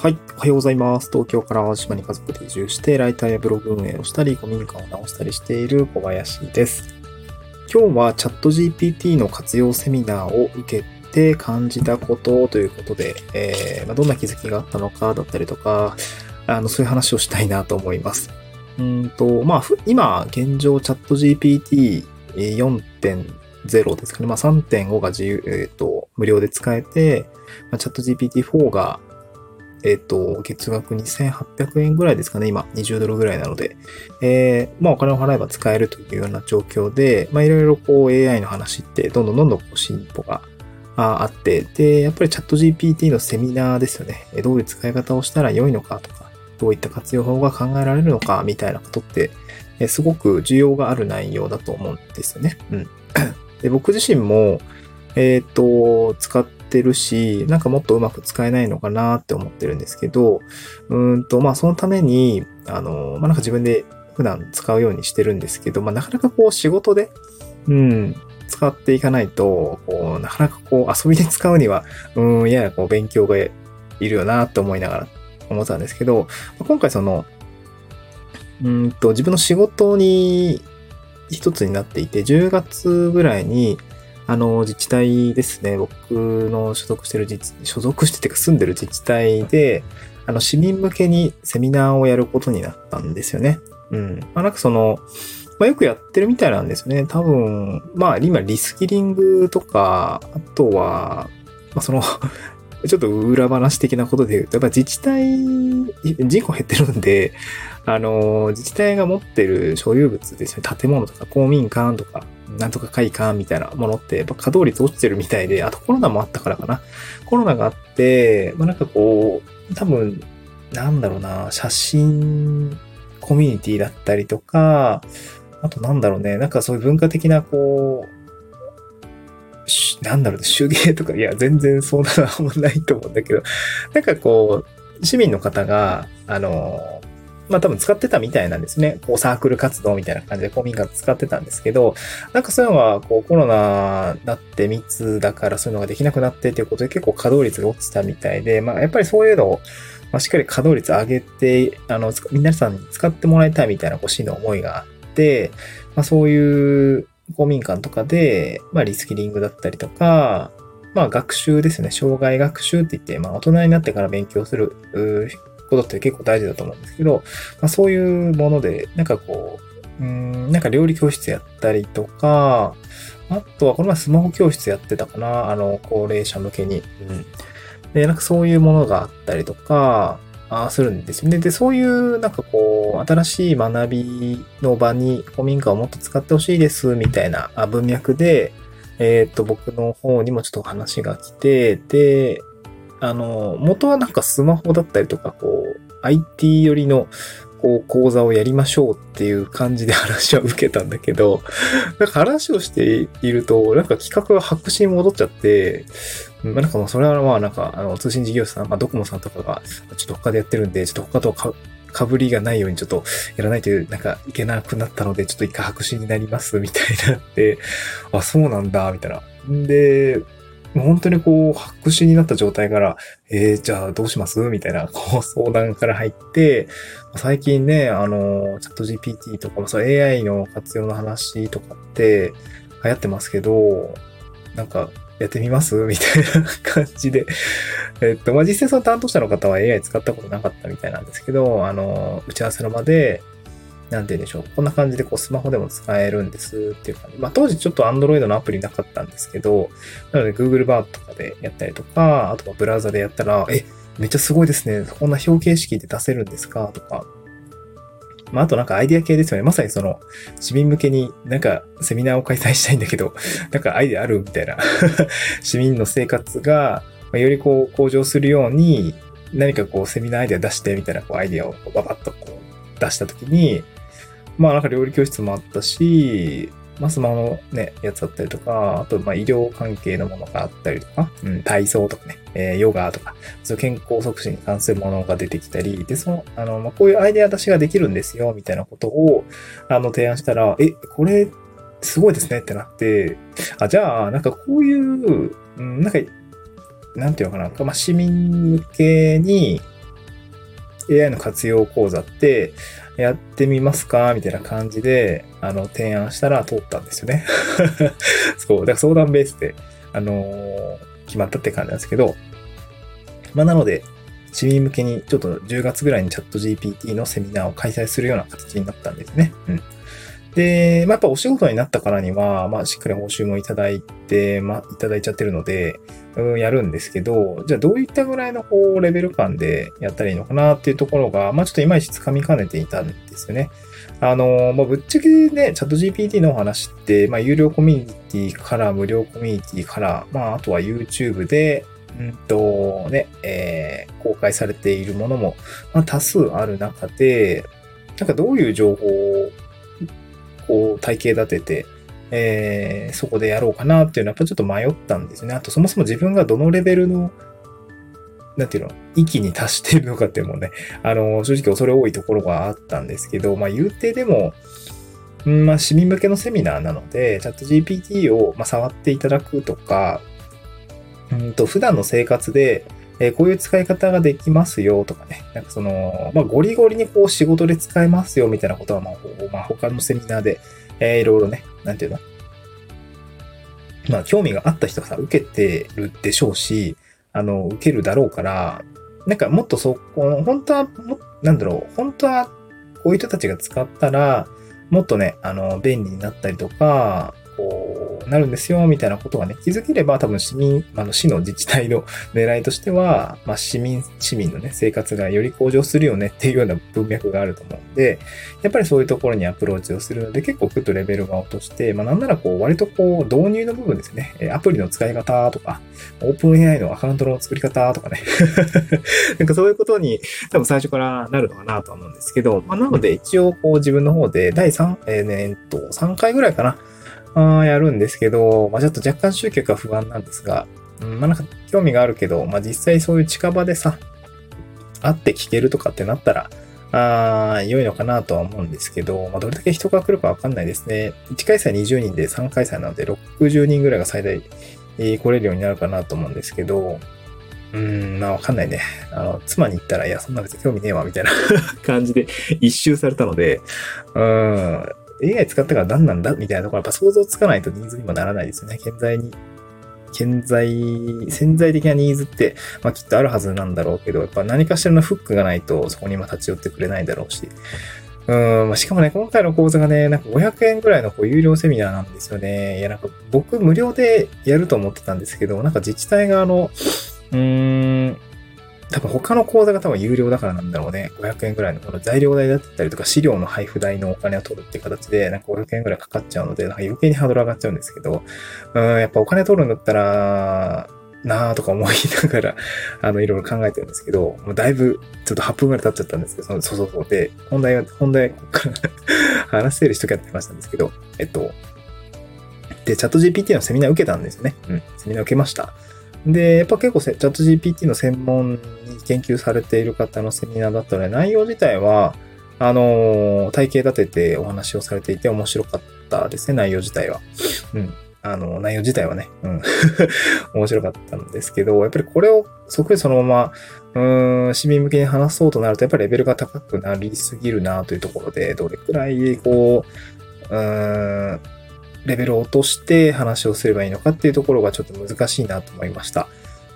はい。おはようございます。東京から島に家族で移住して、ライターやブログ運営をしたり、古民家を直したりしている小林です。今日はチャット GPT の活用セミナーを受けて感じたことということで、えー、まあ、どんな気づきがあったのかだったりとか、あの、そういう話をしたいなと思います。うんと、まあ、今、現状チャット GPT4.0 ですかね。まあ、3.5が自由、えっ、ー、と、無料で使えて、まあ、チャット GPT4 がえっ、ー、と、月額2800円ぐらいですかね、今、20ドルぐらいなので、えー、まあお金を払えば使えるというような状況で、まあいろいろこう AI の話ってどんどんどんどんこう進歩があって、で、やっぱりチャット GPT のセミナーですよね。どういう使い方をしたら良いのかとか、どういった活用法が考えられるのかみたいなことって、すごく需要がある内容だと思うんですよね。うん。で僕自身も、えっ、ー、と、使ってってるし、なんかもっとうまく使えないのかなって思ってるんですけど、うんと、まあそのために、あの、まあなんか自分で普段使うようにしてるんですけど、まあなかなかこう仕事で、うん、使っていかないと、こう、なかなかこう遊びで使うには、うん、ややこう勉強がいるよなと思いながら思ったんですけど、今回その、うんと、自分の仕事に一つになっていて、10月ぐらいに、あの、自治体ですね、僕の所属してる自治、所属しててか住んでる自治体で、あの、市民向けにセミナーをやることになったんですよね。うん。まあ、なんかその、まあ、よくやってるみたいなんですよね。多分、まあ、今、リスキリングとか、あとは、まあ、その ちょっと裏話的なことで言うと、やっぱ自治体、人口減ってるんで、あの、自治体が持ってる所有物ですね、建物とか公民館とか、なんとか会館みたいなものって、やっぱ稼働率落ちてるみたいで、あとコロナもあったからかな。コロナがあって、まあ、なんかこう、多分、なんだろうな、写真コミュニティだったりとか、あとなんだろうね、なんかそういう文化的なこう、なんだろうね、手芸とか、いや、全然そんなのもないと思うんだけど、なんかこう、市民の方が、あの、まあ多分使ってたみたいなんですね。こうサークル活動みたいな感じで公民館使ってたんですけど、なんかそういうのはこうコロナだって密だからそういうのができなくなってっていうことで結構稼働率が落ちたみたいで、まあやっぱりそういうのを、ま、しっかり稼働率上げて、あの、皆さんに使ってもらいたいみたいなこう市の思いがあって、まあそういう公民館とかで、まあ、リスキリングだったりとか、まあ、学習ですね。障害学習って言って、まあ、大人になってから勉強することって結構大事だと思うんですけど、まあ、そういうもので、なんかこう、うん、なんか料理教室やったりとか、あとはこの前スマホ教室やってたかな、あの、高齢者向けに。うん。で、なんかそういうものがあったりとか、あするんですよね。で、そういうなんかこう、新しい学びの場に古民家をもっと使ってほしいですみたいな文脈で、えっ、ー、と、僕の方にもちょっと話が来て、で、あの、元はなんかスマホだったりとか、こう、IT 寄りのこう講座をやりましょうっていう感じで話は受けたんだけど、なんか話をしていると、なんか企画が白紙に戻っちゃって、まあ、なんかもうそれはまあなんか、あの、通信事業者さん、まあドコモさんとかが、ちょっと他でやってるんで、ちょっと他とか、かぶりがないようにちょっとやらないとなんかいけなくなったので、ちょっと一回白紙になりますみたいになって、あ、そうなんだ、みたいな。で、もう本当にこう、白紙になった状態から、えー、じゃあどうします？みたいな、こう、相談から入って、最近ね、あの、チャット GPT とか、そう AI の活用の話とかって流行ってますけど、なんか、やってみます？みたいな感じで。えっと、まあ、実際その担当者の方は AI 使ったことなかったみたいなんですけど、あの、打ち合わせの場で、なんて言うんでしょう。こんな感じでこうスマホでも使えるんですっていう感じ。まあ当時ちょっと Android のアプリなかったんですけど、なので Google バーとかでやったりとか、あとはブラウザでやったら、え、めっちゃすごいですね。こんな表形式で出せるんですか？とか。まああとなんかアイデア系ですよね。まさにその市民向けになんかセミナーを開催したいんだけど、なんかアイデアあるみたいな 市民の生活がよりこう向上するように何かこうセミナーアイデア出してみたいなこうアイデアをババッとこう出したときに、まあなんか料理教室もあったし、まあスマホのね、やつだったりとか、あとまあ医療関係のものがあったりとか、うん、体操とかね、えー、ヨガとか、そう健康促進に関するものが出てきたり、で、その、あの、まあこういうアイデア出しができるんですよ、みたいなことを、あの、提案したら、え、これ、すごいですねってなって、あ、じゃあ、なんかこういう、うん、なんか、なんていうのかな、まあ市民向けに、AI の活用講座ってやってみますか？みたいな感じで、あの、提案したら通ったんですよね。そう。だから相談ベースで、あのー、決まったって感じなんですけど、まあ、なので、市民向けにちょっと10月ぐらいにチャット GPT のセミナーを開催するような形になったんですね。うん。で、まあ、やっぱお仕事になったからには、まあ、しっかり報酬もいただいて、まあ、いただいちゃってるので、うん、やるんですけど、じゃあどういったぐらいのこう、レベル感でやったらいいのかなっていうところが、まあ、ちょっといまいち掴みかねていたんですよね。あの、まあ、ぶっちゃけね、チャット GPT のお話って、まあ、有料コミュニティから無料コミュニティから、まあ、あとは YouTube で、うんと、ね、えー、公開されているものも、まあ、多数ある中で、なんかどういう情報を、こう、体系立てて、えー、そこでやろうかなっていうのは、やっぱちょっと迷ったんですね。あと、そもそも自分がどのレベルの、なんていうの、域に達しているのかっていうのもね、あの、正直恐れ多いところがあったんですけど、まあ、言うてでも、まあ、市民向けのセミナーなので、チャット GPT を、まあ、触っていただくとか、うんと、普段の生活で、え、こういう使い方ができますよとかね。なんかその、まあ、ゴリゴリにこう仕事で使えますよみたいなことは、まあ、まあ、他のセミナーで、えー、いろいろね、なんていうの？まあ、興味があった人がさ、受けてるでしょうし、あの、受けるだろうから、なんかもっとそこ、本当は、なんだろう、本当はこういう人たちが使ったら、もっとね、あの、便利になったりとか、こう、なるんですよ、みたいなことがね、気づければ多分市民、あの、市の自治体の 狙いとしては、まあ、市民、市民のね、生活がより向上するよねっていうような文脈があると思うんで、やっぱりそういうところにアプローチをするので、結構グッとレベルが落として、まあ、なんならこう、割とこう、導入の部分ですね、アプリの使い方とか、オープン AI のアカウントの作り方とかね。なんかそういうことに多分最初からなるのかなと思うんですけど、まあ、なので一応こう自分の方で第3、えー、ね、えっと、3回ぐらいかな、やるんですけど、まあ、ちょっと若干集客は不安なんですが、うん、まあなんか興味があるけど、まあ実際そういう近場でさ、会って聞けるとかってなったら、ああ、良いのかなとは思うんですけど、まあどれだけ人が来るかわかんないですね。1回戦20人で3回戦なので60人ぐらいが最大、えー、来れるようになるかなと思うんですけど、うーん、まあわかんないね。あの、妻に言ったら、いや、そんな別に興味ねえわ、みたいな 感じで一周されたので、うん、AI 使ったから何なんだ？みたいなところやっぱ想像つかないとニーズにもならないですよね。現在に。現在、潜在的なニーズって、まあきっとあるはずなんだろうけど、やっぱ何かしらのフックがないとそこに今立ち寄ってくれないだろうし。うん、まあ、しかもね、今回の講座がね、なんか500円ぐらいのこう有料セミナーなんですよね。いや、なんか僕無料でやると思ってたんですけど、なんか自治体があの、うーん、多分他の講座が多分有料だからなんだろうね。500円ぐらいのこの材料代だったりとか資料の配布代のお金を取るっていう形で、なんか500円ぐらいかかっちゃうので、なんか余計にハードル上がっちゃうんですけど、うん、やっぱお金取るんだったら、なーとか思いながら、あの、いろいろ考えてるんですけど、もうだいぶ、ちょっと8分ぐらい経っちゃったんですけど、そうそうそう。で、本題は、本題、ここから 話せる人がやってましたんですけど、えっと、で、チャット GPT のセミナー受けたんですよね。うん、セミナー受けました。で、やっぱ結構チャット GPT の専門に研究されている方のセミナーだったので、内容自体は、あの、体系立ててお話をされていて面白かったですね、内容自体は。うん。あの、内容自体はね、うん。面白かったんですけど、やっぱりこれをそっくりそのまま、うん、市民向けに話そうとなると、やっぱりレベルが高くなりすぎるなというところで、どれくらい、こう、うん、レベルを落として話をすればいいのかっていうところがちょっと難しいなと思いました。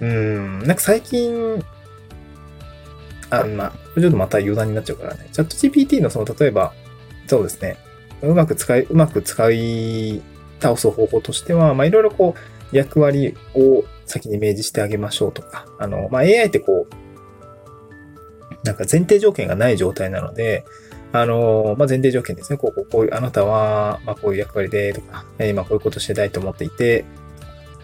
うん、なんか最近、あ、まあ、ちょっとまた余談になっちゃうからね。チャット GPT のその、例えば、そうですね。うまく使い、うまく使い倒す方法としては、まあ、いろいろこう、役割を先に明示してあげましょうとか、あの、まあ、AI ってこう、なんか前提条件がない状態なので、あの、まあ、前提条件ですね。こう、こう、こういう、あなたは、ま、こういう役割で、とか、今こういうことしてたいと思っていて、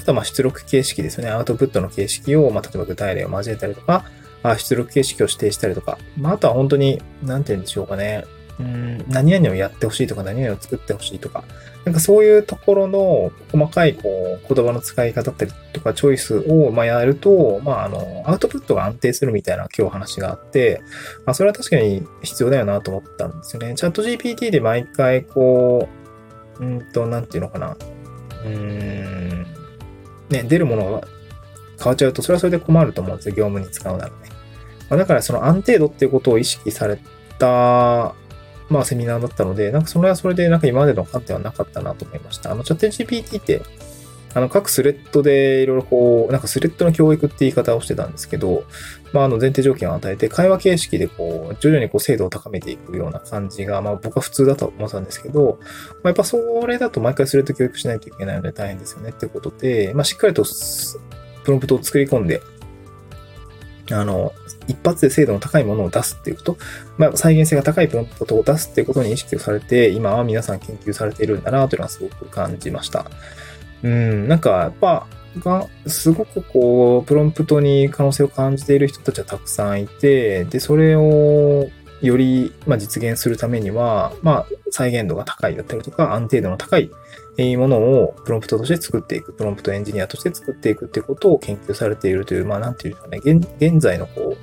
あとは、ま、出力形式ですね。アウトプットの形式を、まあ、例えば具体例を交えたりとか、あ出力形式を指定したりとか、まあ、あとは本当に、なんて言うんでしょうかね。うん、何々をやってほしいとか、何々を作ってほしいとか、なんかそういうところの細かいこう言葉の使い方だったりとかチョイスをまあやると、まああの、アウトプットが安定するみたいな今日話があって、まあそれは確かに必要だよなと思ったんですよね。チャット GPT で毎回こう、うんと、なんていうのかな。うーん、ね、出るものが変わっちゃうと、それはそれで困ると思うんですよ。業務に使うならね。まあ、だからその安定度っていうことを意識された、まあセミナーだったので、なんかそれはそれでなんか今までの観点はなかったなと思いました。あのチャット GPT って、あの各スレッドでいろいろこう、なんかスレッドの教育って言い方をしてたんですけど、まああの前提条件を与えて会話形式でこう、徐々にこう精度を高めていくような感じが、まあ僕は普通だと思ったんですけど、まあ、やっぱそれだと毎回スレッド教育しないといけないので大変ですよねってことで、まあしっかりとプロンプトを作り込んで、あの、一発で精度の高いものを出すっていうこと、まあ、再現性が高いプロンプトを出すっていうことに意識をされて、今は皆さん研究されているんだなというのはすごく感じました。うん、なんか、やっぱ、が、すごくこう、プロンプトに可能性を感じている人たちはたくさんいて、で、それをより、まあ、実現するためには、まあ、再現度が高いだったりとか、安定度の高いものをプロンプトとして作っていく、プロンプトエンジニアとして作っていくってことを研究されているという、まあ、なんていうかね、現現在のこ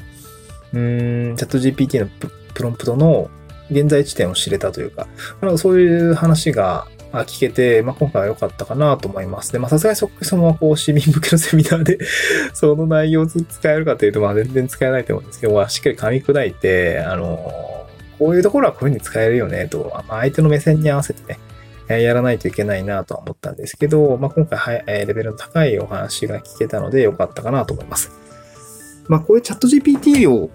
う、うん、チャット GPT のプロンプトの現在地点を知れたというか、なんかそういう話が聞けて、まあ、今回は良かったかなと思います。で、まあ、さすがにそそのままこう、市民向けのセミナーで その内容を使えるかというと、まあ、全然使えないと思うんですけど、まあ、しっかり噛み砕いて、あの、こういうところはこういう風に使えるよね、と、まあ、相手の目線に合わせてね、やらないといけないなとは思ったんですけど、まあ、今回は、レベルの高いお話が聞けたので良かったかなと思います。まあ、こういうチャット GPT を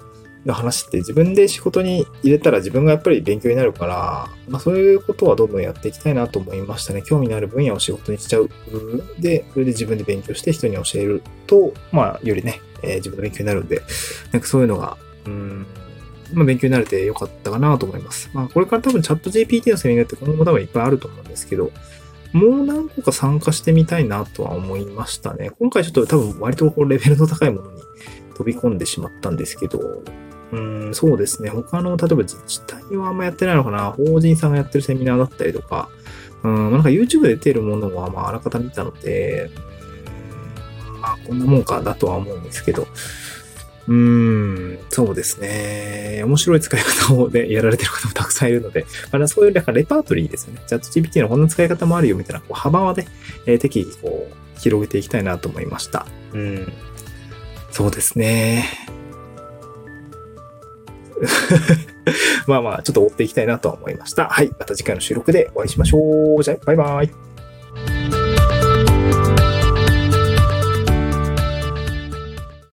の話って自分で仕事に入れたら自分がやっぱり勉強になるから、まあ、そういうことはどんどんやっていきたいなと思いましたね。興味のある分野を仕事にしちゃう。で、それで自分で勉強して人に教えると、まあ、よりね、えー、自分の勉強になるんで、なんかそういうのが、うん、まあ、勉強になれてよかったかなと思います。まあ、これから多分チャット GPT のセミナーって今後も多分いっぱいあると思うんですけど、もう何個か参加してみたいなとは思いましたね。今回ちょっと多分割とこうレベルの高いものに飛び込んでしまったんですけど、うん、そうですね。他の、例えば自治体はあんまやってないのかな。法人さんがやってるセミナーだったりとか、うん、なんか YouTube で出てるものは、まあ、あらかた見たので、まあ、こんなもんかだとは思うんですけど、うーん、そうですね。面白い使い方をね、やられてる方もたくさんいるので、まあ、そういうなんかレパートリーですよね。チャット GPT のこんな使い方もあるよみたいなこう幅はね、えー、適宜こう、広げていきたいなと思いました。うん。そうですね。まあまあ、ちょっと追っていきたいなと思いました。はい。また次回の収録でお会いしましょう。じゃあ、バイバイ。